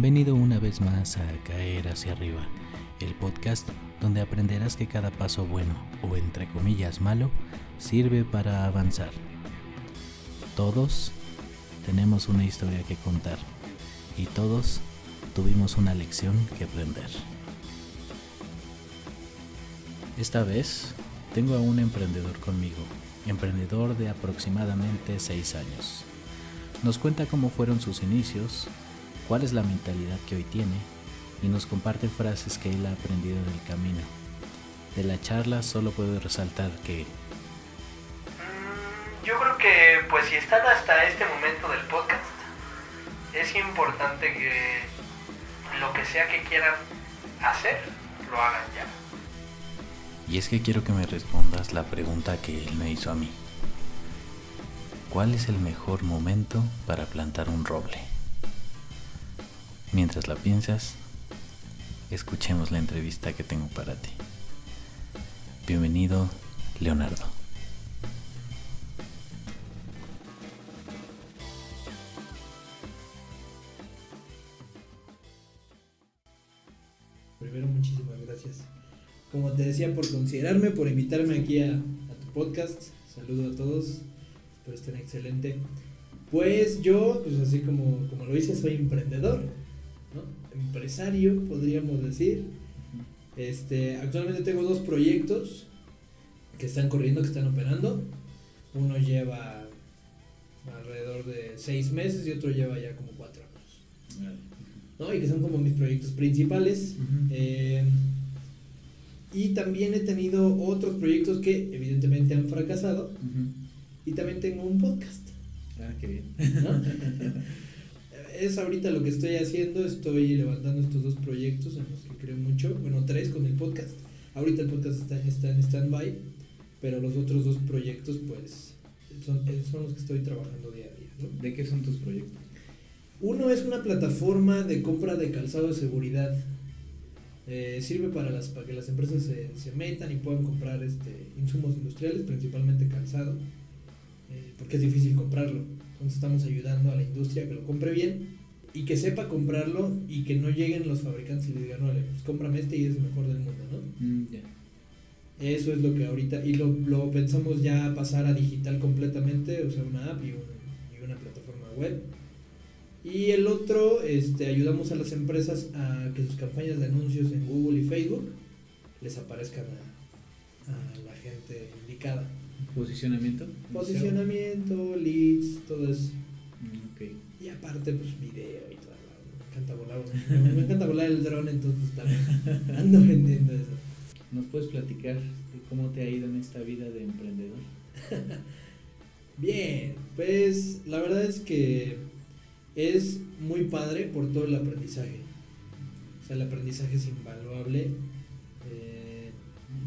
Bienvenido una vez más a Caer hacia arriba, el podcast donde aprenderás que cada paso bueno o entre comillas malo sirve para avanzar. Todos tenemos una historia que contar y todos tuvimos una lección que aprender. Esta vez tengo a un emprendedor conmigo, emprendedor de aproximadamente 6 años. Nos cuenta cómo fueron sus inicios, cuál es la mentalidad que hoy tiene y nos comparte frases que él ha aprendido en el camino. De la charla solo puedo resaltar que... Mm, Yo creo que pues si están hasta este momento del podcast, es importante que lo que sea que quieran hacer, lo hagan ya. Y es que quiero que me respondas la pregunta que él me hizo a mí. ¿Cuál es el mejor momento para plantar un roble? Mientras la piensas, escuchemos la entrevista que tengo para ti. Bienvenido, Leonardo. Primero, muchísimas gracias. Como te decía, por considerarme, por invitarme aquí a, tu podcast. Saludo a todos, espero estén excelente. Pues yo, pues así como, como lo hice, soy emprendedor, ¿no? empresario, podríamos decir. Este, actualmente tengo dos proyectos que están corriendo, que están operando. Uno lleva alrededor de seis meses y otro lleva ya como cuatro años. ¿no? Y que son como mis proyectos principales. Eh, y también he tenido otros proyectos que evidentemente han fracasado. Y también tengo un podcast. Ah, qué bien. ¿no? es ahorita lo que estoy haciendo. Estoy levantando estos dos proyectos en los que creo mucho. Bueno, tres con el podcast. Ahorita el podcast está, está en stand-by. Pero los otros dos proyectos, pues, son, son los que estoy trabajando día a día. ¿no? ¿De qué son tus proyectos? Uno es una plataforma de compra de calzado de seguridad. Eh, sirve para, las, para que las empresas se, se metan y puedan comprar este, insumos industriales, principalmente calzado, eh, porque es difícil comprarlo. Entonces estamos ayudando a la industria a que lo compre bien y que sepa comprarlo y que no lleguen los fabricantes y le digan, vale, pues cómprame este y es el mejor del mundo, ¿no? Mm. Eso es lo que ahorita, y lo, lo pensamos ya pasar a digital completamente, o sea, una app y, un- y una plataforma web. Y el otro, este, ayudamos a las empresas a que sus campañas de anuncios en Google y Facebook les aparezcan a, a la gente indicada. ¿Posicionamiento? Posicionamiento, leads, todo eso. Mm. Y aparte, pues video y todo. Me encanta volar, me, me encanta volar el dron, entonces también ando vendiendo eso. ¿Nos puedes platicar de cómo te ha ido en esta vida de emprendedor? Bien, pues la verdad es que es muy padre por todo el aprendizaje. O sea, el aprendizaje es invaluable. Eh,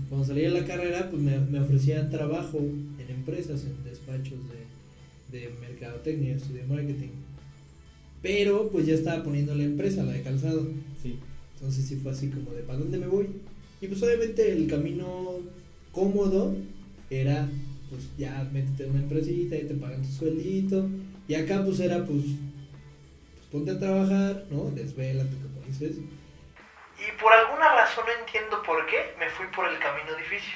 cuando salí de la carrera, pues me, me ofrecían trabajo en empresas, en despachos de, de mercadotecnia, estudié marketing. Pero pues ya estaba poniendo la empresa, la de calzado. Sí. Entonces sí fue así como de ¿para dónde me voy? Y pues obviamente el camino cómodo era pues ya métete en una empresita y te pagan tu sueldito. Y acá pues era pues, pues ponte a trabajar, ¿no? Desvélate como dices. Y por alguna razón no entiendo por qué me fui por el camino difícil.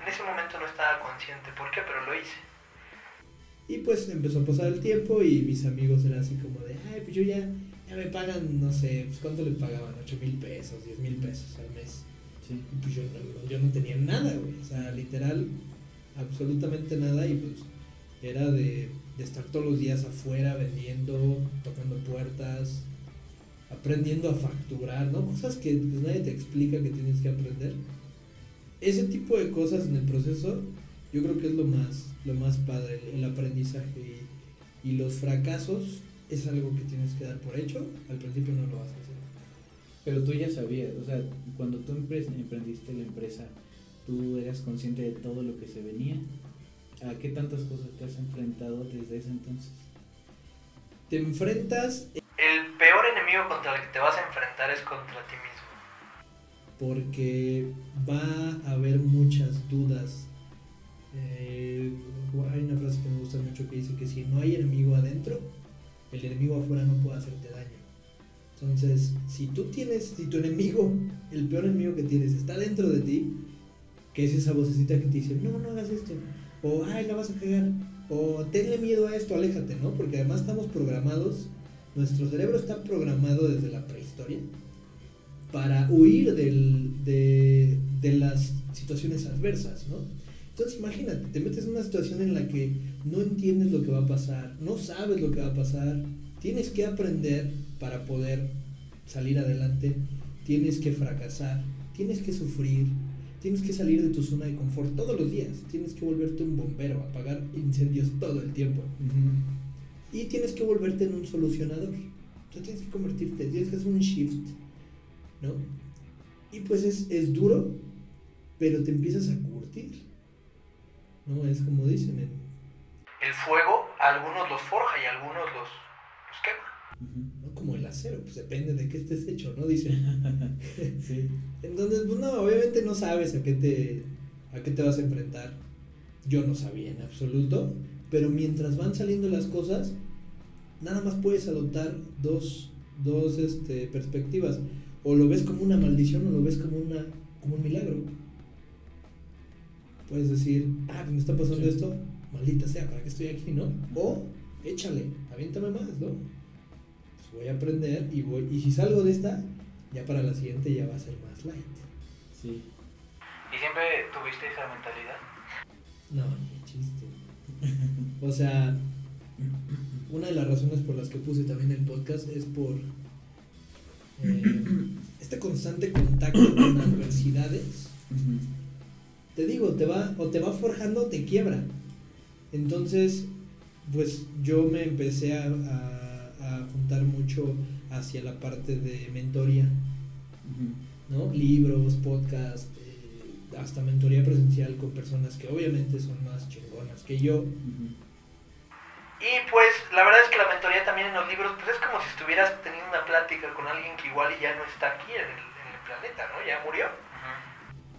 En ese momento no estaba consciente por qué, pero lo hice. Y pues empezó a pasar el tiempo y mis amigos eran así como de, ay, pues yo ya, ya me pagan, no sé, pues cuánto les pagaban, 8 mil pesos, 10 mil pesos al mes. Sí. Y pues yo no, yo no tenía nada, güey. O sea, literal, absolutamente nada. Y pues era de, de estar todos los días afuera vendiendo, tocando puertas, aprendiendo a facturar, ¿no? Cosas que pues, nadie te explica que tienes que aprender. Ese tipo de cosas en el proceso, yo creo que es lo más, lo más padre, el, aprendizaje. Y, y los fracasos es algo que tienes que dar por hecho. Al principio no lo vas a hacer. Pero tú ya sabías, o sea, cuando tú empre- emprendiste la empresa, tú eras consciente de todo lo que se venía. ¿A qué tantas cosas te has enfrentado desde ese entonces? Te enfrentas contra el que te vas a enfrentar es contra ti mismo. porque va a haber muchas dudas. Eh, hay una frase que me gusta mucho que dice que si no hay enemigo adentro, el enemigo afuera no puede hacerte daño. Entonces, si tú tienes, si tu enemigo, el peor enemigo que tienes, está dentro de ti, que es esa vocecita que te dice, no, no hagas esto, o ay, la vas a cagar, o tenle miedo a esto, aléjate, ¿no? Porque además estamos programados, nuestro cerebro está programado desde la prehistoria para huir de, de las situaciones adversas, ¿no? Entonces imagínate, te metes en una situación en la que no entiendes lo que va a pasar, no sabes lo que va a pasar, tienes que aprender para poder salir adelante, tienes que fracasar, tienes que sufrir, tienes que salir de tu zona de confort todos los días, tienes que volverte un bombero, apagar incendios todo el tiempo. Y tienes que volverte en un solucionador. O sea, tienes que convertirte, tienes que hacer un shift, ¿no? Y pues es, es duro, pero te empiezas a curtir. ¿No? Es como dicen. en- El fuego, algunos los forja y algunos los, los quema. ¿no? Como el acero, pues depende de qué estés hecho, ¿no? Dicen. Sí. Entonces, pues no, obviamente no sabes a qué te, a qué te vas a enfrentar. Yo no sabía en absoluto, pero mientras van saliendo las cosas, nada más puedes adoptar dos, dos este, perspectivas. O lo ves como una maldición o lo ves como, una, como un milagro. Puedes decir, ah, pues me está pasando Sí. esto, maldita sea, ¿para qué estoy aquí, no? O, échale, aviéntame más, ¿no? Pues voy a aprender y voy, y si salgo de esta, ya para la siguiente ya va a ser más light. Sí. ¿Y siempre tuviste esa mentalidad? No. O sea, una de las razones por las que puse también el podcast es por eh, este constante contacto con adversidades. Te digo, te va, o te va forjando o te quiebra. Entonces, pues yo me empecé a, a- a juntar mucho hacia la parte de mentoría. ¿no? Libros, podcast, eh, hasta mentoría presencial con personas que obviamente son más chingonas que yo. Y pues la verdad es que la mentoría también en los libros, pues es como si estuvieras teniendo una plática con alguien que igual y ya no está aquí en el, en el planeta, ¿no? Ya murió.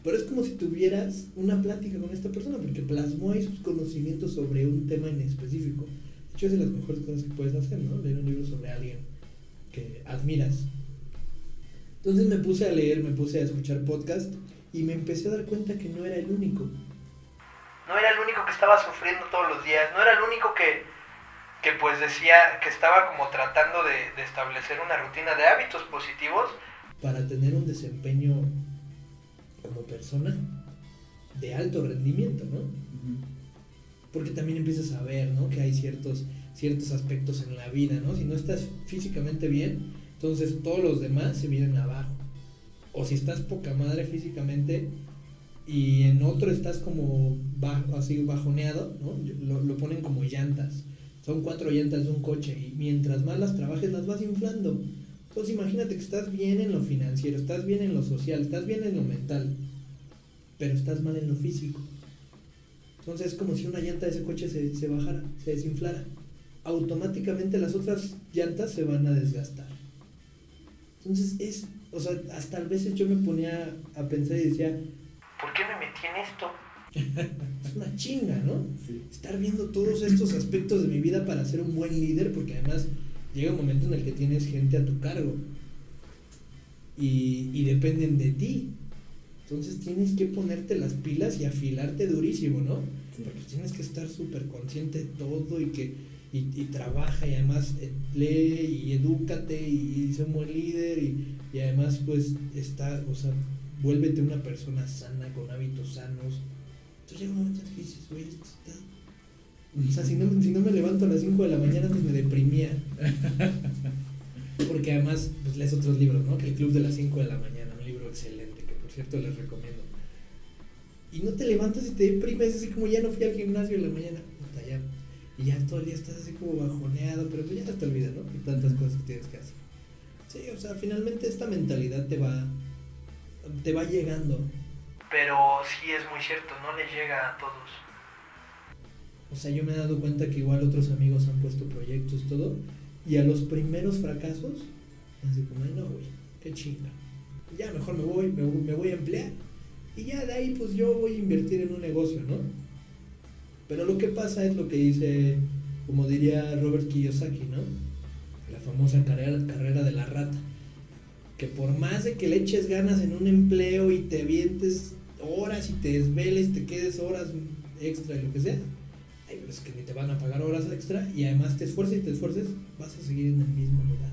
Pero es como si tuvieras una plática con esta persona, porque plasmó ahí sus conocimientos sobre un tema en específico. De hecho, es de las mejores cosas que puedes hacer, ¿no? Leer un libro sobre alguien que admiras. Entonces me puse a leer, me puse a escuchar podcast y me empecé a dar cuenta que no era el único. No era el único que estaba sufriendo todos los días, no era el único que, que pues decía que estaba como tratando de, de establecer una rutina de hábitos positivos. para tener un desempeño como persona de alto rendimiento, ¿no? Porque también empiezas a ver, ¿no? Que hay ciertos, ciertos aspectos en la vida, ¿no? Si no estás físicamente bien, entonces todos los demás se vienen abajo. O si estás poca madre físicamente y en otro estás como bajo, así bajoneado, ¿no? Lo, lo ponen como llantas. Son cuatro llantas de un coche y mientras más las trabajes las vas inflando. Entonces imagínate que estás bien en lo financiero, estás bien en lo social, estás bien en lo mental, pero estás mal en lo físico. Entonces es como si una llanta de ese coche se, se bajara, se desinflara. Automáticamente las otras llantas se van a desgastar. Entonces es, o sea, hasta a veces yo me ponía a pensar y decía, ¿Por qué me metí en esto? es una chinga, ¿no? Sí. estar viendo todos estos aspectos de mi vida para ser un buen líder, porque además llega un momento en el que tienes gente a tu cargo y, y dependen de ti. Entonces tienes que ponerte las pilas y afilarte durísimo, ¿no? Sí. Porque tienes que estar súper consciente de todo y que y, y trabaja y además eh, lee y edúcate y, y sé un buen líder y, y además pues está, o sea, vuélvete una persona sana, con hábitos sanos. Entonces llega un momento en que dices, güey, esto está... O sea, si no, si no me levanto a las 5 de la mañana, pues me deprimía. Porque además, pues lees otros libros, ¿no? Que el Club de las 5 de la mañana, un libro excelente, que por cierto les recomiendo. Y no te levantas y te deprimes, así como ya no fui al gimnasio en la mañana. Puta, ya. Y ya todo el día estás así como bajoneado, pero pues ya te olvidas, ¿no? Y tantas cosas que tienes que hacer. Sí, o sea, finalmente esta mentalidad te va, te va llegando. Pero sí es muy cierto, no les llega a todos. O sea, yo me he dado cuenta que igual otros amigos han puesto proyectos, todo, y a los primeros fracasos, así como, "Ay, no, güey, qué chinga. Ya mejor me voy, me, voy- me voy a emplear, y ya de ahí pues yo voy a invertir en un negocio, ¿no? Pero lo que pasa es lo que dice, como diría Robert Kiyosaki, ¿no? Famosa carrera, carrera de la rata. Que por más de que le eches ganas en un empleo y te avientes horas y te desveles, te quedes horas extra y lo que sea, hay veces que ni te van a pagar horas extra y además te esfuerces y te esfuerces, vas a seguir en el mismo lugar.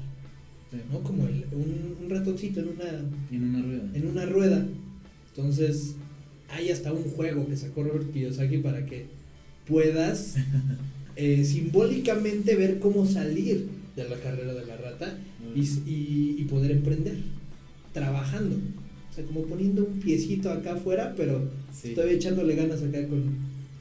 ¿No? Como el- un, un ratoncito en una, En una rueda. en una rueda. Entonces, hay hasta un juego que sacó Robert Kiyosaki para que puedas eh, simbólicamente ver cómo salir de la carrera de la rata y, y- y poder emprender trabajando. O sea, como poniendo un piecito acá afuera, pero Sí. todavía echándole ganas acá con,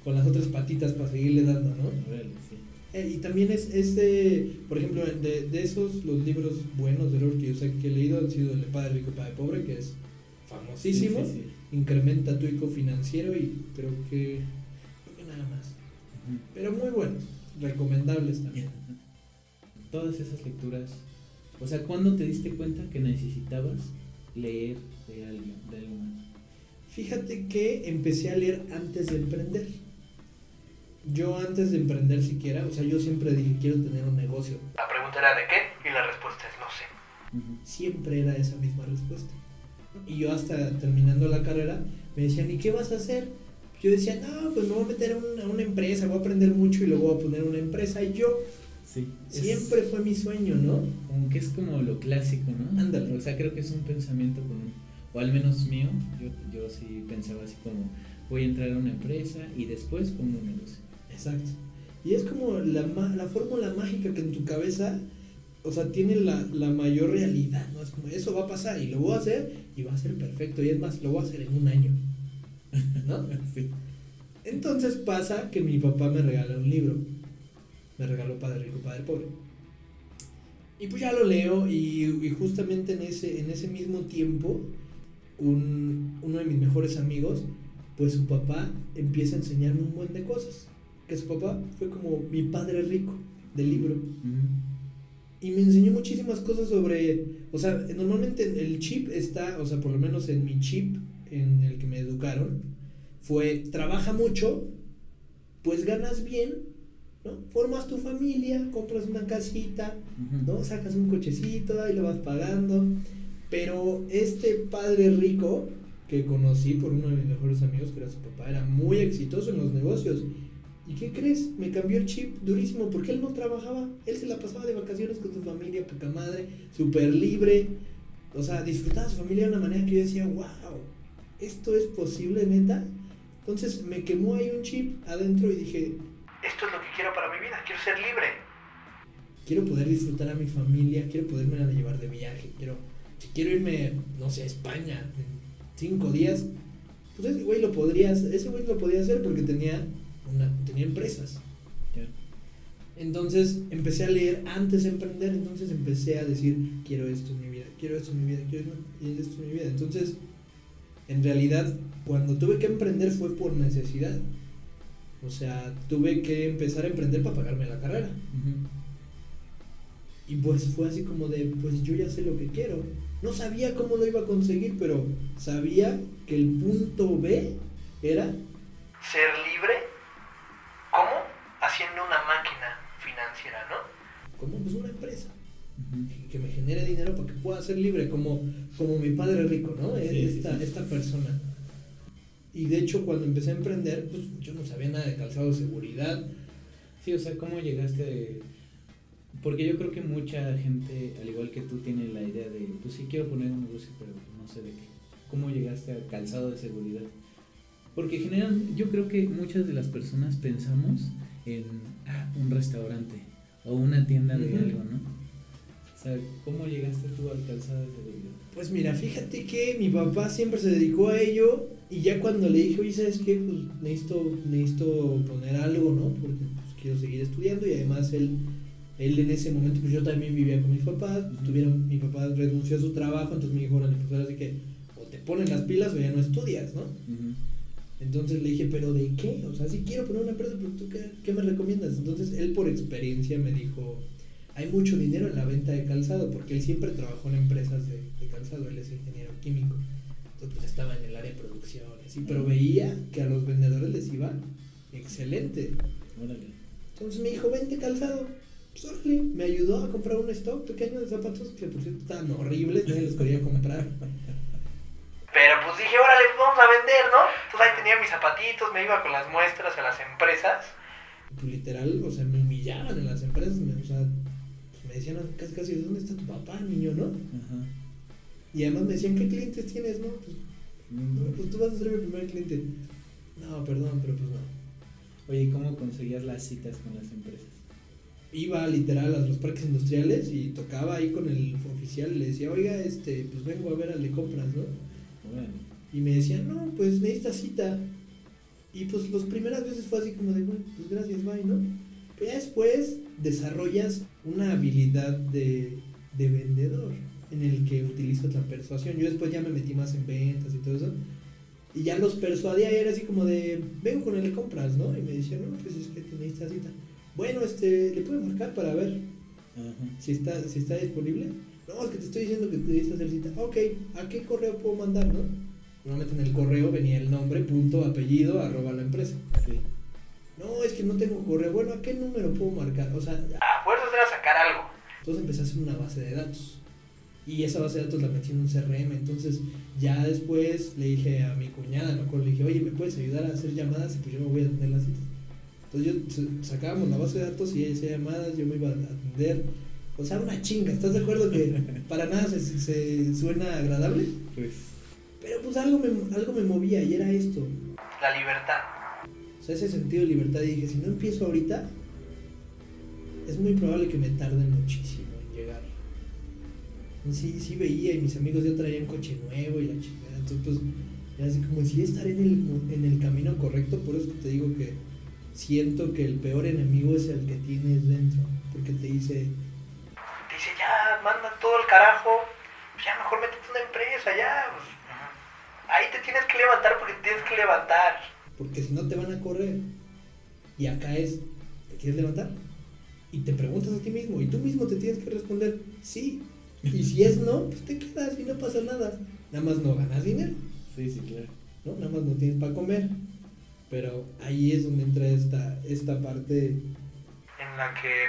con las otras patitas para seguirle dando, ¿no? Sí. Eh, y también es, es de, por ejemplo, de, de esos, los libros buenos de Robert Kiyosaki que he leído han sido El Padre Rico, Padre Pobre, que es famosísimo. Sí, sí, sí. Incrementa tu eco financiero y creo que, creo que nada más. Pero muy buenos, recomendables también. Todas esas lecturas. O sea, ¿cuándo te diste cuenta que necesitabas leer de algo, de algo más? Fíjate que empecé a leer antes de emprender. Yo antes de emprender siquiera, o sea, yo siempre dije quiero tener un negocio. La pregunta era ¿de qué? Y la respuesta es no sé. Ujú. Siempre era esa misma respuesta. Y yo hasta terminando la carrera me decían, ¿y qué vas a hacer? Yo decía, no, pues me voy a meter a una, a una empresa, voy a aprender mucho y luego voy a poner una empresa. Y yo, Sí. es- siempre fue mi sueño, ¿no? Como que es como lo clásico, ¿no? Ándale. O sea, creo que es un pensamiento común. O al menos mío, yo, yo sí pensaba así como, voy a entrar a una empresa y después pongo un negocio. Exacto. Y es como la, la fórmula mágica que en tu cabeza, o sea, tiene la, la mayor realidad, ¿no? Es como, eso va a pasar y lo voy a hacer y va a ser perfecto. Y es más, lo voy a hacer en un año, ¿no? Sí. Entonces pasa que mi papá me regala un libro. Me regaló Padre Rico, Padre Pobre. Y pues ya lo leo y, y justamente en ese, en ese mismo tiempo, un, uno de mis mejores amigos, pues su papá empieza a enseñarme un buen de cosas. Que su papá fue como mi padre rico del libro. Ujú. Y me enseñó muchísimas cosas sobre, o sea, normalmente el chip está, o sea, por lo menos en mi chip en el que me educaron, fue trabaja mucho, pues ganas bien, ¿no? Formas tu familia, compras una casita. ¿no? Sacas un cochecito, ahí lo vas pagando. Pero este padre rico que conocí por uno de mis mejores amigos, que era su papá, era muy exitoso en los negocios. ¿Y qué crees? Me cambió el chip durísimo porque él no trabajaba. Él se la pasaba de vacaciones con su familia, poca madre, súper libre. O sea, disfrutaba a su familia de una manera que yo decía, wow, ¿esto es posible, neta? Entonces me quemó ahí un chip adentro y dije, Esto es lo que quiero para mi vida, quiero ser libre. quiero poder disfrutar a mi familia, quiero poderme llevar de viaje, quiero, si quiero irme, no sé, a España en cinco días, pues ese güey lo podría, hacer- ese güey lo podía hacer porque tenía una, tenía empresas. Entonces empecé a leer antes de emprender, entonces empecé a decir, quiero esto en mi vida, quiero esto en mi vida, quiero esto en mi vida. Entonces, en realidad, cuando tuve que emprender fue por necesidad. O sea, tuve que empezar a emprender para pagarme la carrera. Y pues fue así como de, pues yo ya sé lo que quiero. No sabía cómo lo iba a conseguir, pero sabía que el punto B era, Ser libre, ¿cómo? Haciendo una máquina financiera, ¿no? como pues una empresa, que- que me genere dinero para que pueda ser libre, como, como mi padre rico, ¿no? Sí, sí, esta, sí. esta persona. Y de hecho cuando empecé a emprender, pues yo no sabía nada de calzado de seguridad. Sí, o sea, ¿cómo llegaste? Porque yo creo que mucha gente, al igual que tú, tiene la idea de, pues sí quiero poner un negocio, pero no sé de qué. ¿Cómo llegaste al calzado de seguridad? Porque general, yo creo que muchas de las personas pensamos en ah, un restaurante o una tienda de algo, ¿no? O sea, ¿cómo llegaste tú al calzado de seguridad? Pues mira, fíjate que mi papá siempre se dedicó a ello y ya cuando le dije, oye, ¿sabes qué? Pues necesito, necesito poner algo, ¿no? Porque pues, quiero seguir estudiando y además él, él en ese momento, pues yo también vivía con mis papás, pues, tuvieron, mi papá renunció a su trabajo, entonces me dijo, órale, pues ahora sí que o te ponen las pilas o ya no estudias, ¿no? Entonces le dije, ¿pero de qué? O sea, si quiero poner una empresa, pero tú qué, qué me recomiendas? Entonces él por experiencia me dijo, hay mucho dinero en la venta de calzado, porque él siempre trabajó en empresas de, de calzado, él es ingeniero químico. Entonces pues, estaba en el área de producción, y pero veía que a los vendedores les iba excelente. Órale. Entonces me dijo, vente calzado. Pues órale, me ayudó a comprar un stock pequeño de zapatos que por cierto estaban horribles, nadie los quería comprar. Pero pues dije, órale, pues vamos a vender, ¿no? Entonces ahí tenía mis zapatitos, me iba con las muestras a las empresas. Pues literal, o sea, me humillaban en las empresas, me, o sea, pues, me decían casi casi, ¿dónde está tu papá, niño, no? Ajá. Y además me decían, ¿qué clientes tienes, no? Pues, no, pues tú vas a ser mi primer cliente. No, perdón, pero pues no. Oye, ¿y cómo conseguías las citas con las empresas? Iba literal a los parques industriales y tocaba ahí con el oficial y le decía, oiga, este, pues vengo a ver al de compras, ¿no? Órale. Y me decían, no, pues necesitas cita. Y pues las primeras veces fue así como de, bueno, pues gracias, bye, ¿no? Pero ya después desarrollas una habilidad de, de vendedor en el que utilizas la persuasión. Yo después ya me metí más en ventas y todo eso. Y ya los persuadía y era así como de, vengo con el de compras, ¿no? Y me decían, no, pues es que tenéis esta cita. Bueno, este, ¿le puedo marcar para ver Ajá. si está, si está disponible? No, es que te estoy diciendo que necesitas hacer cita. Ok, ¿a qué correo puedo mandar, no? Normalmente en el correo venía el nombre, punto, apellido, arroba la empresa. Sí. No, es que no tengo correo. Bueno, ¿a qué número puedo marcar? O sea, A fuerzas era sacar algo. entonces empecé a hacer una base de datos. Y esa base de datos la metí en un CRM. Entonces, ya después le dije a mi cuñada, me acuerdo, le dije, oye, ¿me puedes ayudar a hacer llamadas? Y pues yo me voy a atender las citas. Entonces, yo sacábamos la base de datos y ella hacía llamadas, yo me iba a atender. O sea, una chinga. ¿Estás de acuerdo que para nada se, se suena agradable? Pues. Pero pues algo me, algo me movía y era esto. La libertad. O sea, ese sentido de libertad. Y dije, si no empiezo ahorita, es muy probable que me tarde muchísimo Sí, sí veía y mis amigos ya traían coche nuevo y la chingada. Entonces, pues, era así como si estar en el, en el camino correcto. Por eso te digo que siento que el peor enemigo es el que tienes dentro. Porque te dice, Dice, ya, manda todo el carajo. Ya mejor métete una empresa, ya. pues, ahí te tienes que levantar porque te tienes que levantar. porque si no te van a correr. Y acá es, ¿te quieres levantar? Y te preguntas a ti mismo, y tú mismo te tienes que responder, sí. Y si es no, pues te quedas y no pasa nada. Nada más no ganas dinero, Sí, sí, claro. ¿no? Nada más no tienes para comer. Pero ahí es donde entra esta, esta parte. En la que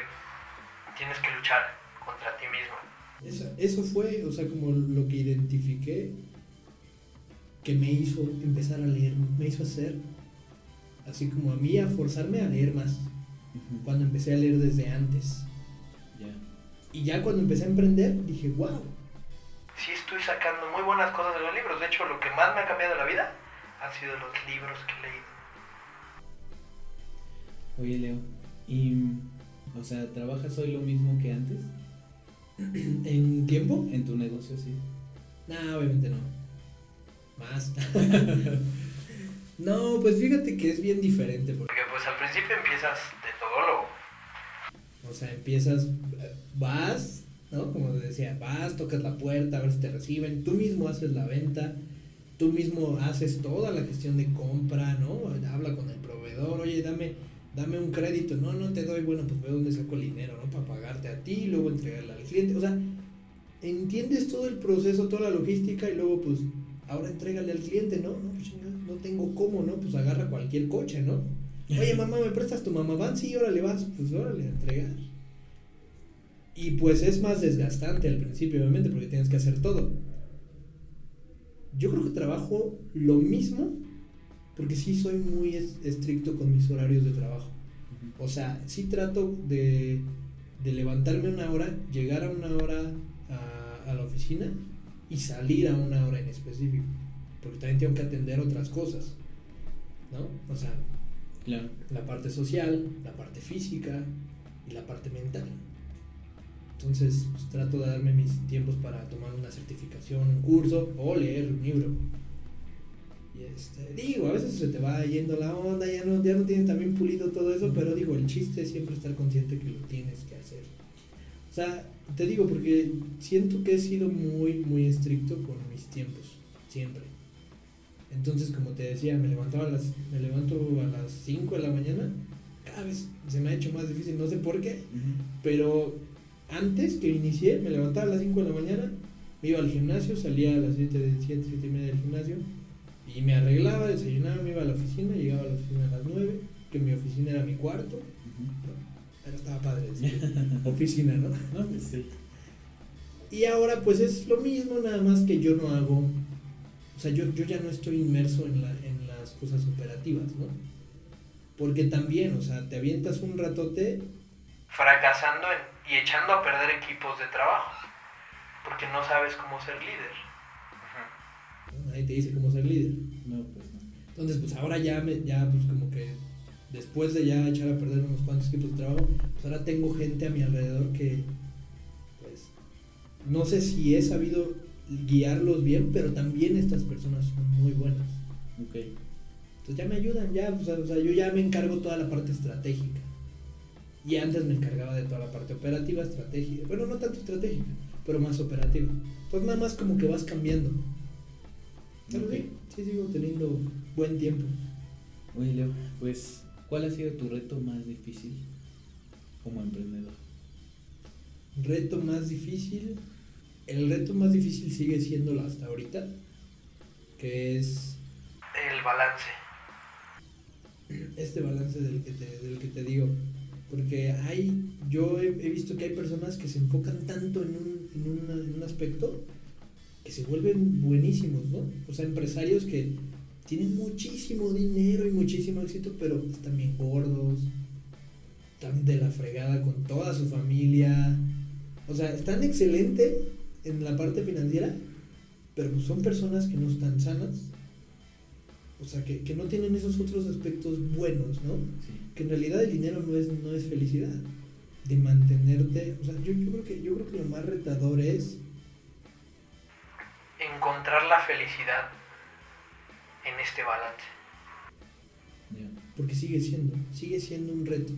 tienes que luchar contra ti mismo. Eso, eso fue, o sea, como lo que identifiqué que me hizo empezar a leer, me hizo hacer, así como a mí, a forzarme a leer más. Cuando empecé a leer desde antes. Y ya cuando empecé a emprender, dije, wow. Sí estoy sacando muy buenas cosas de los libros. De hecho, lo que más me ha cambiado la vida han sido los libros que he leído. Oye, Leo, ¿y. O sea, ¿trabajas hoy lo mismo que antes? ¿En tiempo? En tu negocio, sí. No, obviamente no. Más. no, pues fíjate que es bien diferente. Porque, Porque pues al principio empiezas de todólogo. O sea, empiezas, vas, ¿no? Como decía, vas, tocas la puerta, a ver si te reciben. Tú mismo haces la venta. Tú mismo haces toda la gestión de compra, ¿no? Habla con el proveedor, oye, dame, dame un crédito. No, no te doy, bueno, pues veo dónde saco el dinero, ¿no? Para pagarte a ti y luego entregarle al cliente. O sea, entiendes todo el proceso, toda la logística y luego, pues, ahora entrégale al cliente, ¿no? No, no tengo cómo, ¿no? Pues agarra cualquier coche, ¿no? Oye, mamá, ¿me prestas tu mamá van? Sí, órale, vas. Pues órale, a entregar. Y pues es más desgastante al principio, obviamente, porque tienes que hacer todo. Yo creo que trabajo lo mismo, porque sí soy muy es- estricto con mis horarios de trabajo. O sea, sí trato de, de levantarme una hora, llegar a una hora a, a la oficina y salir a una hora en específico. Porque también tengo que atender otras cosas. ¿No? O sea, La parte social, la parte física y la parte mental. Entonces, pues, trato de darme mis tiempos para tomar una certificación, un curso o leer un libro. Y este, digo, a veces se te va yendo la onda, ya no, ya no tienes también pulido todo eso, pero digo, el chiste es siempre estar consciente que lo tienes que hacer. O sea, te digo porque siento que he sido muy, muy estricto con mis tiempos, siempre. Entonces, como te decía, me levantaba a las, me levanto a las 5 de la mañana, cada vez se me ha hecho más difícil, no sé por qué, pero antes que inicié, me levantaba a las 5 de la mañana, me iba al gimnasio, salía a las 7, 7, 7 y media del gimnasio, y me arreglaba, desayunaba, me iba a la oficina, llegaba a la oficina a las 9, que mi oficina era mi cuarto, Ujú. pero estaba padre, oficina, ¿no? No, sí. Y ahora pues es lo mismo, nada más que yo no hago, o sea, yo, yo ya no estoy inmerso en, la, en las cosas operativas, ¿no? Porque también, o sea, te avientas un ratote fracasando en- y echando a perder equipos de trabajo. Porque no sabes cómo ser líder. Nadie te dice cómo ser líder. No, pues no. Entonces, pues ahora ya, me, ya pues como que después de ya echar a perder unos cuantos equipos de trabajo, pues ahora tengo gente a mi alrededor que, pues, no sé si he sabido guiarlos bien, pero también estas personas son muy buenas. Ok. Entonces ya me ayudan, ya, o sea, o sea, yo ya me encargo toda la parte estratégica. Y antes me encargaba de toda la parte operativa, estratégica. Bueno, no tanto estratégica, pero más operativa. Entonces nada más como que vas cambiando. Pero Ok. sí, sí sigo teniendo buen tiempo. Oye, Leo, pues, ¿cuál ha sido tu reto más difícil como emprendedor? Reto más difícil. El reto más difícil sigue siendo hasta ahorita, que es El balance. este balance del que te, del que te digo. Porque hay, yo he, he visto que hay personas que se enfocan tanto en un, en, una- en un aspecto que se vuelven buenísimos, ¿no? O sea, empresarios que tienen muchísimo dinero y muchísimo éxito, pero están bien gordos, están de la fregada con toda su familia. O sea, están excelentes en la parte financiera, pero pues son personas que no están sanas. O sea, que, que no tienen esos otros aspectos buenos, ¿no? Sí. que en realidad el dinero no es, no es felicidad. De mantenerte, o sea, yo, yo creo que yo creo que lo más retador es Encontrar la felicidad en este balance. Ya. porque sigue siendo, sigue siendo un reto.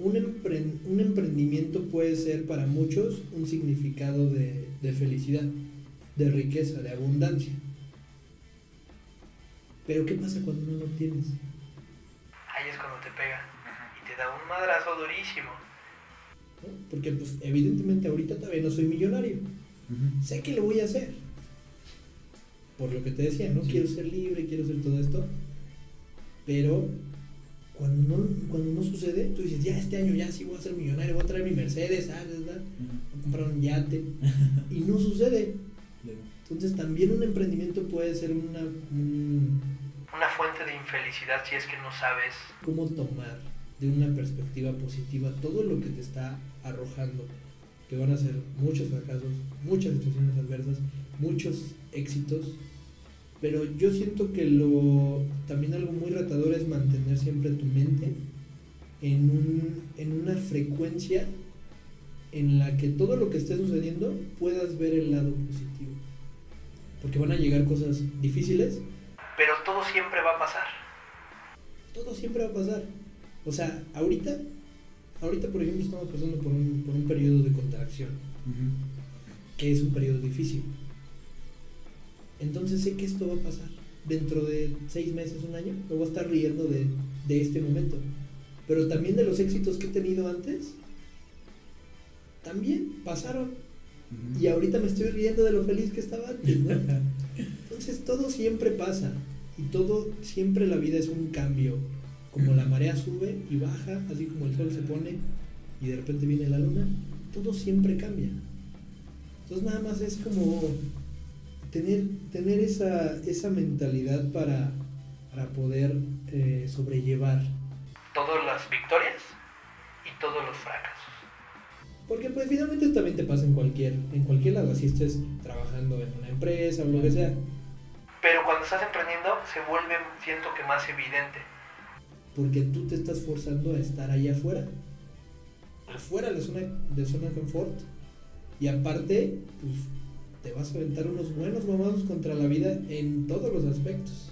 Un, empre- un emprendimiento puede ser para muchos un significado de, de felicidad, de riqueza, de abundancia. Pero ¿qué pasa cuando no lo tienes? Ahí es cuando te pega. Y te da un madrazo durísimo. ¿no? Porque pues evidentemente ahorita todavía no soy millonario. Sé que lo voy a hacer. Por lo que te decía, no Sí. quiero ser libre, quiero hacer todo esto. Pero cuando no, cuando no sucede, tú dices, ya este año ya sí voy a ser millonario, voy a traer mi Mercedes, ¿sabes? ¿verdad? Ujú. Voy a comprar un yate. y no sucede. Entonces también un emprendimiento puede ser una... un- Una fuente de infelicidad si es que no sabes cómo tomar de una perspectiva positiva todo lo que te está arrojando, que van a ser muchos fracasos, muchas situaciones adversas, muchos éxitos, pero yo siento que lo también algo muy retador es mantener siempre tu mente en, un, en una frecuencia en la que todo lo que esté sucediendo puedas ver el lado positivo. Porque van a llegar cosas difíciles, pero todo siempre va a pasar. todo siempre va a pasar. O sea, ahorita, ahorita por ejemplo estamos pasando por un, por un periodo de contracción, que es un periodo difícil. Entonces sé que esto va a pasar. Dentro de seis meses, un año, me voy a estar riendo de, de este momento. Pero también de los éxitos que he tenido antes, también pasaron. Y ahorita me estoy riendo de lo feliz que estaba antes, ¿no? Entonces todo siempre pasa y todo, siempre la vida es un cambio. Como la marea sube y baja, así como el sol se pone y de repente viene la luna, todo siempre cambia. Entonces nada más es como tener, tener esa, esa mentalidad para, para poder eh, sobrellevar. Todas las victorias y todos los fracasos. Porque pues finalmente también te pasa en cualquier, en cualquier lado, así estés trabajando en una empresa o lo que sea. Pero cuando estás emprendiendo se vuelve, siento que más evidente. porque tú te estás forzando a estar ahí afuera, afuera de zona de zona de confort, y aparte, pues te vas a aventar unos buenos mamazos contra la vida en todos los aspectos.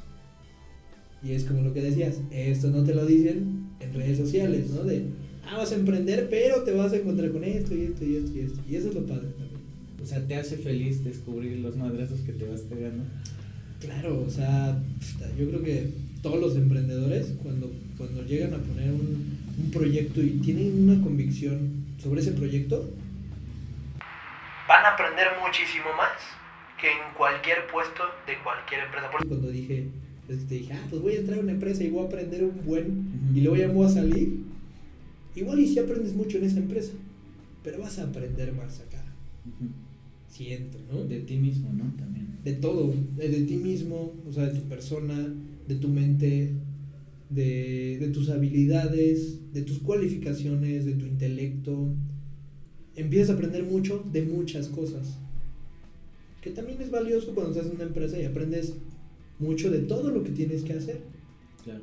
Y es como lo que decías, esto no te lo dicen en redes sociales, ¿no? De, ah, vas a emprender, pero te vas a encontrar con esto y esto y esto y esto. Y eso es lo padre también. O sea, te hace feliz descubrir los madrazos que te vas pegando. Claro, o sea, yo creo que todos los emprendedores cuando, cuando llegan a poner un, un proyecto y tienen una convicción sobre ese proyecto, Van a aprender muchísimo más que en cualquier puesto de cualquier empresa. Por- cuando dije, pues, te dije, ah, pues voy a entrar a una empresa y voy a aprender un buen y luego ya me voy a salir. Igual y si aprendes mucho en esa empresa, pero vas a aprender más acá. Ujú. Siento, ¿no? De ti mismo, ¿no? También. de todo, de, de ti mismo, o sea, de tu persona, de tu mente, de, de tus habilidades, de tus cualificaciones, de tu intelecto. Empiezas a aprender mucho de muchas cosas. Que también es valioso cuando estás en una empresa y aprendes mucho de todo lo que tienes que hacer. Claro.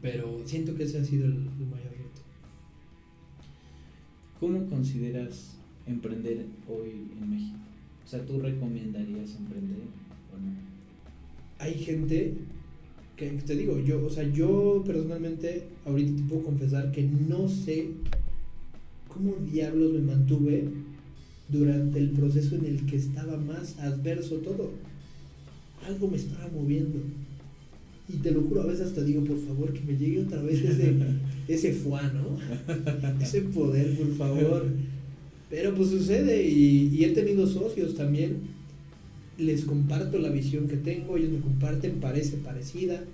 Pero siento que ese ha sido el, el mayor reto. ¿Cómo consideras emprender hoy en México? O sea, ¿tú recomendarías emprender o no? hay gente que te digo, yo, o sea, yo personalmente ahorita te puedo confesar que no sé cómo diablos me mantuve durante el proceso en el que estaba más adverso todo. Algo me estaba moviendo. Y te lo juro, a veces hasta digo, por favor, que me llegue otra vez ese, ese fuá, ¿no? Ese poder, por favor. Pero pues sucede y, y he tenido socios también les comparto la visión que tengo, ellos me comparten, parece parecida,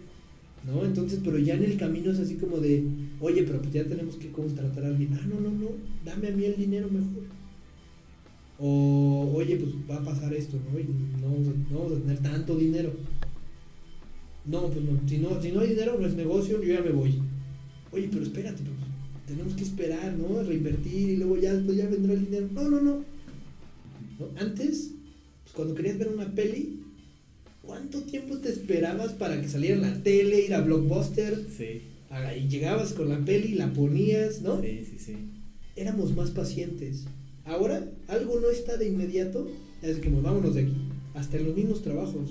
¿no? Entonces, pero ya en el camino es así como de, oye, pero pues ya tenemos que contratar a alguien, ah, no, no, no, dame a mí el dinero mejor. O, oye, pues va a pasar esto, ¿no? Y no vamos a, tener tanto dinero. No, pues no, si no, si no hay dinero, no negocio, yo ya me voy. Oye, pero espérate, pues, tenemos que esperar, ¿no? Reinvertir y luego ya después ya vendrá el dinero. No, no, no. ¿No? Antes, pues cuando querías ver una peli, ¿cuánto tiempo te esperabas para que saliera en la tele, ir a Blockbuster? Sí. Ah, Y llegabas con la peli, la ponías, ¿no? Sí, sí, sí. Éramos más pacientes. Ahora, algo no está de inmediato, es como vámonos de aquí. Hasta en los mismos trabajos.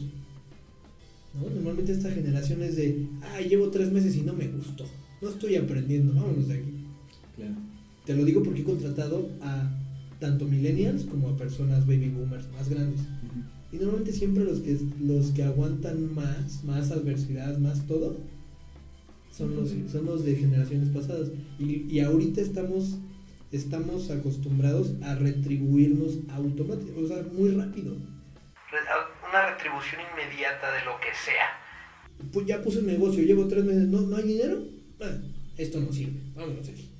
¿no? Normalmente esta generación es de, ay, llevo tres meses y no me gustó. No estoy aprendiendo, vámonos de aquí. Claro. Te lo digo porque he contratado a tanto millennials como a personas baby boomers más grandes. Y normalmente siempre los que, los que aguantan más, más adversidad, más todo, son los, son los de generaciones pasadas. Y, y ahorita estamos, estamos acostumbrados a retribuirnos automáticamente, o sea, muy rápido. Una retribución inmediata de lo que sea. Pues ya puse el negocio, llevo tres meses, ¿no, no hay dinero? Ah, esto no sirve, vámonos aquí.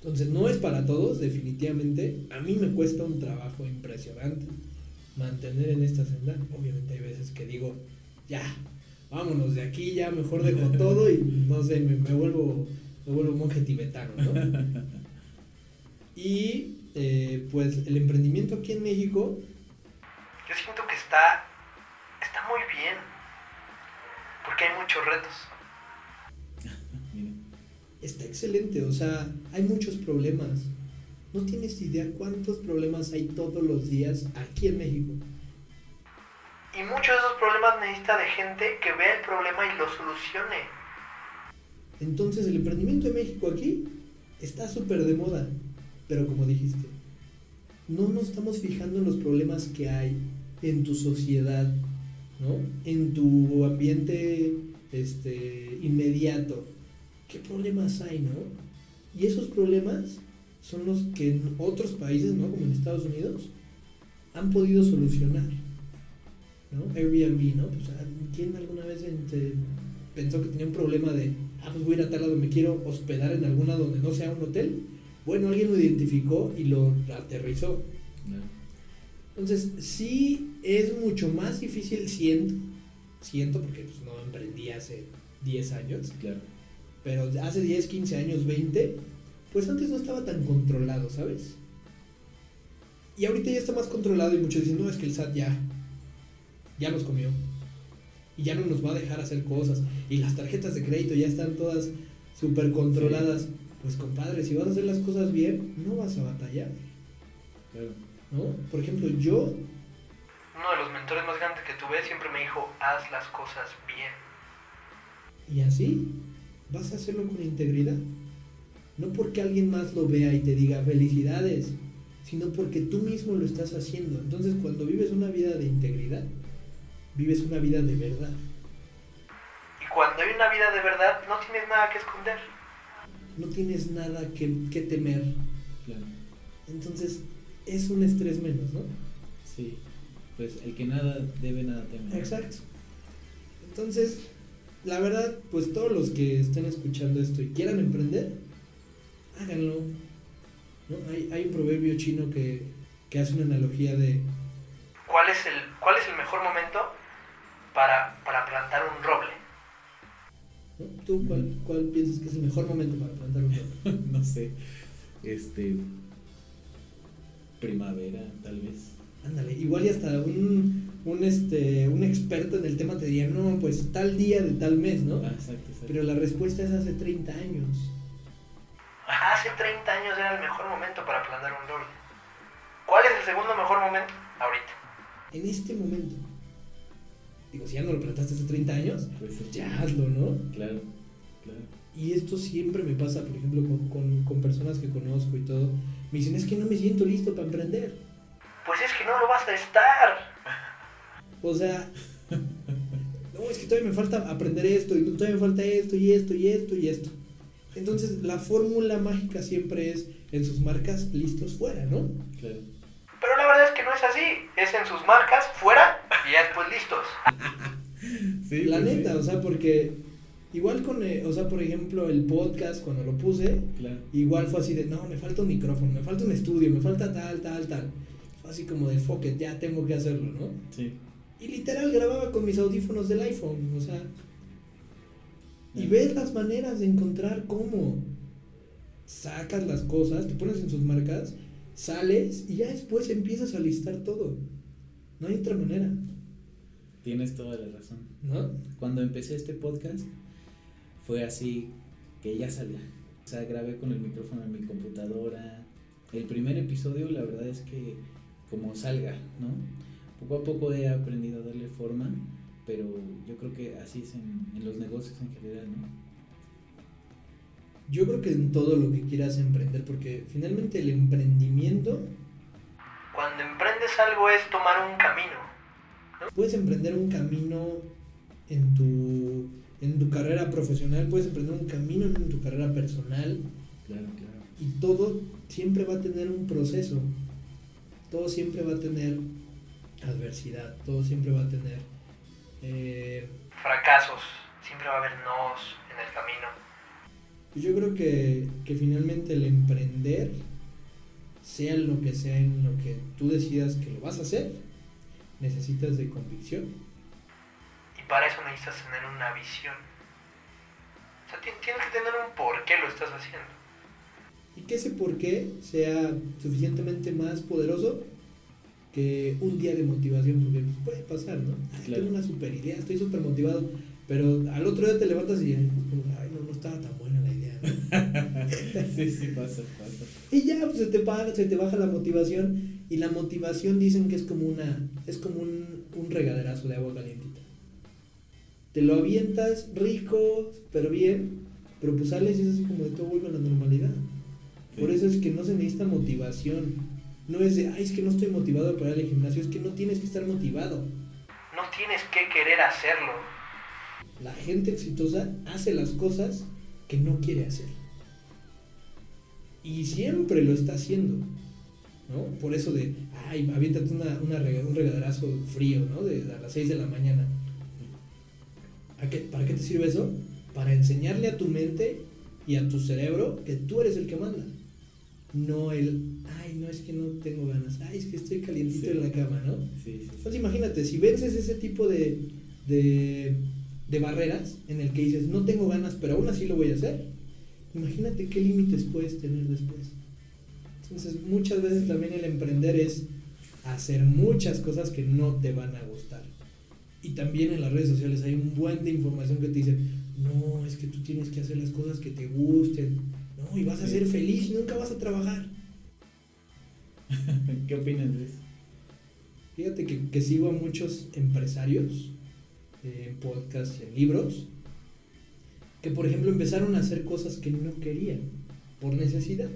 Entonces no es para todos, definitivamente. A mí me cuesta un trabajo impresionante mantener en esta senda. Obviamente hay veces que digo, ya, vámonos de aquí, ya mejor dejo todo y no sé, me, me vuelvo, me vuelvo monje tibetano, ¿no? Y eh, pues el emprendimiento aquí en México, Yo siento que está, está muy bien. Porque hay muchos retos. Está excelente, o sea, hay muchos problemas. No tienes idea cuántos problemas hay todos los días aquí en México. Y muchos de esos problemas necesita de gente que vea el problema y lo solucione. Entonces el emprendimiento de México aquí está súper de moda, pero como dijiste, no nos estamos fijando en los problemas que hay en tu sociedad, ¿no? En tu ambiente este, inmediato. ¿Qué problemas hay, no? Y esos problemas son los que en otros países, ¿no? Como en Estados Unidos, han podido solucionar. ¿no? Airbnb, ¿no? Pues, ah, ¿quién alguna vez pensó que tenía un problema de, ah, pues voy a ir a tal lado, me quiero hospedar en algún lado donde no sea un hotel? Bueno, alguien lo identificó y lo aterrizó. Entonces, sí es mucho más difícil, siento, siento porque pues, no emprendí hace 10 años, Claro. pero hace 10, 15 años, 20, pues antes no estaba tan controlado, ¿sabes? Y ahorita ya está más controlado y muchos dicen, no, es que el SAT ya, ya nos comió. Y ya no nos va a dejar hacer cosas. Y las tarjetas de crédito ya están todas súper controladas. Pues compadre, si vas a hacer las cosas bien, no vas a batallar, Claro. ¿no? Por ejemplo, yo Uno de los mentores más grandes que tuve siempre me dijo, haz las cosas bien. Y así vas a hacerlo con integridad. No porque alguien más lo vea y te diga felicidades, sino porque tú mismo lo estás haciendo. Entonces cuando vives una vida de integridad, vives una vida de verdad. Y cuando hay una vida de verdad, no tienes nada que esconder. No tienes nada que, que temer. Claro. Entonces es un estrés menos, ¿no? Sí. Pues el que nada debe, nada teme. Exacto. Entonces, la verdad, pues todos los que estén escuchando esto y quieran emprender, háganlo. ¿no? Hay, hay un proverbio chino que, que hace una analogía de ¿Cuál es el, cuál es el mejor momento para, para plantar un roble? ¿no? ¿Tú cuál, cuál piensas que es el mejor momento para plantar un roble? no sé. Este. Primavera, tal vez. Ándale, igual y hasta un, un, este, un experto en el tema te diría, no, pues tal día de tal mes, ¿no? Ah, exacto, exacto. Pero la respuesta es hace 30 años. Hace 30 años era el mejor momento para plantar un roble. ¿Cuál es el segundo mejor momento? Ahorita. En este momento. Digo, si ya no lo plantaste hace 30 años, Pues pues ya hazlo, ¿no? Claro, claro. Y esto siempre me pasa, por ejemplo, con, con, con personas que conozco y todo. Me dicen, es que no me siento listo para emprender. Pues es que no lo vas a estar. O sea, no, es que todavía me falta aprender esto, y todavía me falta esto, y esto, y esto, y esto. Entonces, la fórmula mágica siempre es en sus marcas listos fuera, ¿no? Claro. Pero la verdad es que no es así. Es en sus marcas, fuera y ya después listos. Sí, la pues sí. neta, o sea, porque igual con, eh, o sea, por ejemplo, el podcast, cuando lo puse, Claro. igual fue así de, no, me falta un micrófono, me falta un estudio, me falta tal, tal, tal. Fue así como de, fuck it, ya tengo que hacerlo, ¿no? Sí. Y literal grababa con mis audífonos del iPhone, o sea. Y ves las maneras de encontrar cómo sacas las cosas, te pones en sus marcas, sales y ya después empiezas a listar todo. No hay otra manera, Tienes toda la razón. ¿no? Cuando empecé este podcast fue así que ya salía. O sea, grabé con el micrófono en mi computadora. El primer episodio, la verdad es que como salga, ¿no? Poco a poco he aprendido a darle forma, pero yo creo que así es en, en los negocios en general, ¿no? Yo creo que en todo lo que quieras emprender, porque finalmente el emprendimiento, Cuando emprendes algo es tomar un camino. puedes emprender un camino en tu, en tu carrera profesional, puedes emprender un camino en tu carrera personal, Claro, claro. Y todo siempre va a tener un proceso. Todo siempre va a tener adversidad. Todo siempre va a tener. Eh, Fracasos. Siempre va a haber nos en el camino. pues yo creo que, que finalmente el emprender, sea en lo que sea en lo que tú decidas que lo vas a hacer, necesitas de convicción. Y para eso necesitas tener una visión. O sea, ti- tienes que tener un por qué lo estás haciendo. Y que ese por qué sea suficientemente más poderoso que un día de motivación, porque pues, puede pasar, ¿no? Ay, Claro. Tengo una super idea, estoy súper motivado, pero al otro día te levantas y ay, no, no estaba tan buena la idea. ¿no? sí, sí, pasa, pasa. y ya, pues se te, baja, se te baja la motivación y la motivación dicen que es como una, es como un, un regaderazo de agua calientita. Te lo avientas rico, pero bien, pero pues sales y es así como de todo vuelve a la normalidad. Por eso es que no se necesita motivación. No es de, ay, es que no estoy motivado para ir al gimnasio, es que no tienes que estar motivado. No tienes que querer hacerlo. La gente exitosa hace las cosas que no quiere hacer. Y siempre lo está haciendo. ¿No? Por eso de, ay, aviéntate una, una rega- un regaderazo frío, ¿no? De, a las 6 de la mañana. ¿A qué- ¿Para qué te sirve eso? Para enseñarle a tu mente y a tu cerebro que tú eres el que manda. No el, ay, no es que no tengo ganas, ay, es que estoy calientito Sí. en la cama, ¿no? Sí. Entonces imagínate, si vences ese tipo de, de, de barreras en el que dices, no tengo ganas, pero aún así lo voy a hacer, imagínate qué límites puedes tener después. Entonces muchas veces también el emprender es hacer muchas cosas que no te van a gustar. Y también en las redes sociales hay un buen de información que te dice, no, es que tú tienes que hacer las cosas que te gusten, no, y vas a ser feliz nunca vas a trabajar. ¿Qué opinas de? Fíjate que, que sigo a muchos empresarios eh, en podcasts y en libros que, por ejemplo, empezaron a hacer cosas que no querían por necesidad.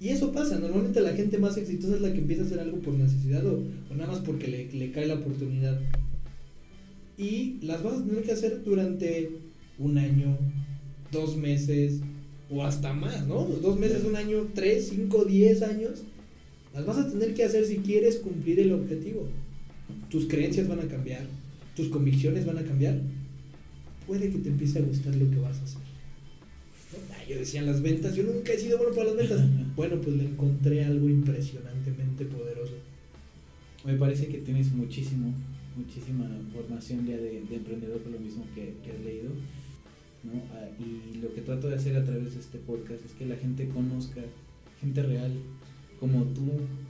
Y eso pasa, normalmente la gente más exitosa es la que empieza a hacer algo por necesidad o, o nada más porque le, le cae la oportunidad. Y las vas a tener que hacer durante un año, dos meses o hasta más, ¿no? Dos meses, un año, tres, cinco, diez años. Las vas a tener que hacer si quieres cumplir el objetivo. Tus creencias van a cambiar, tus convicciones van a cambiar. Puede que te empiece a gustar lo que vas a hacer. ¿no? Ay, yo decía las ventas, yo nunca he sido bueno para las ventas. bueno, pues le encontré algo impresionantemente poderoso. Me parece que tienes muchísimo, muchísima formación ya de, de emprendedor por lo mismo que, que has leído. ¿No? Ah, y lo que trato de hacer a través de este podcast es que la gente conozca gente real como tú,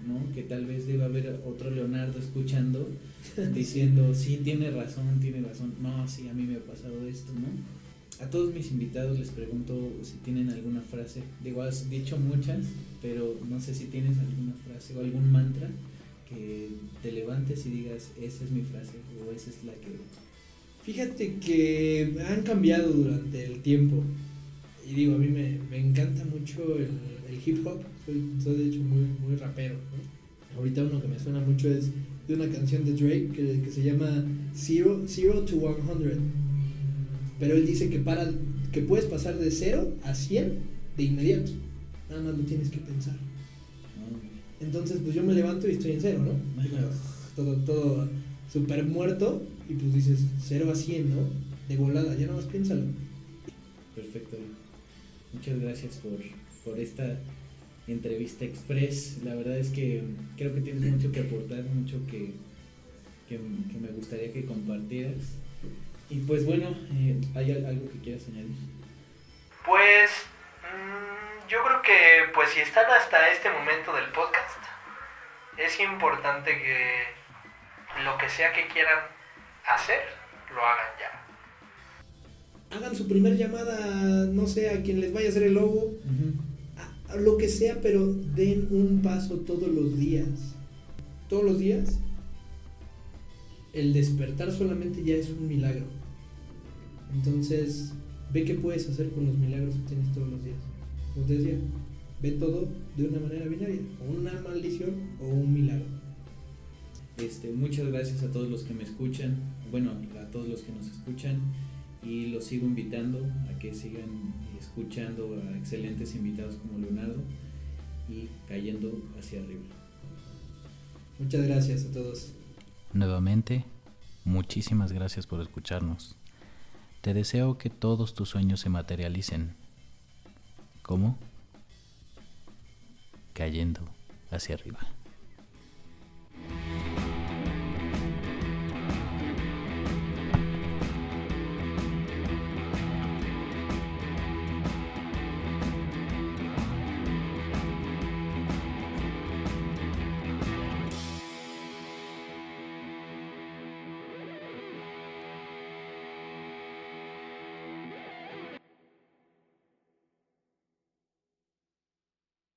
¿no? Que tal vez deba haber otro Leonardo escuchando diciendo, sí, tiene razón, tiene razón, no, sí, a mí me ha pasado esto, ¿no? A todos mis invitados les pregunto si tienen alguna frase, digo, has dicho muchas, pero no sé si tienes alguna frase o algún mantra que te levantes y digas, esa es mi frase o esa es la que... Fíjate que han cambiado durante el tiempo. Y digo, a mí me, me encanta mucho el, el hip hop. Soy, soy, de hecho muy, muy rapero. ¿no? Ahorita uno que me suena mucho es de una canción de Drake que, que se llama Zero, Zero to 100. Pero él dice que, para, que puedes pasar de 0 a 100 de inmediato. Nada más lo tienes que pensar. Entonces, pues yo me levanto y estoy en cero, ¿no? todo, todo súper muerto. Y pues dices 0 a 100, ¿no? De volada, ya nada más piénsalo. Perfecto. Muchas gracias por, por esta entrevista express. La verdad es que creo que tienes mucho que aportar, mucho que, que, que me gustaría que compartieras. Y pues bueno, eh, ¿hay algo que quieras añadir? Pues mmm, yo creo que pues si están hasta este momento del podcast, es importante que lo que sea que quieran hacer, lo hagan ya. Hagan su primer llamada, no sé, a quien les vaya a hacer el logo, uh -huh. a, a lo que sea, pero den un paso todos los días. Todos los días el despertar solamente ya es un milagro. Entonces, ve qué puedes hacer con los milagros que tienes todos los días. Como te decía, ve todo de una manera binaria, o una maldición o un milagro. Este, muchas gracias a todos los que me escuchan, bueno, a todos los que nos escuchan y los sigo invitando a que sigan escuchando a excelentes invitados como Leonardo y cayendo hacia arriba. Muchas gracias a todos. Nuevamente, muchísimas gracias por escucharnos. Te deseo que todos tus sueños se materialicen. ¿Cómo? Cayendo hacia arriba.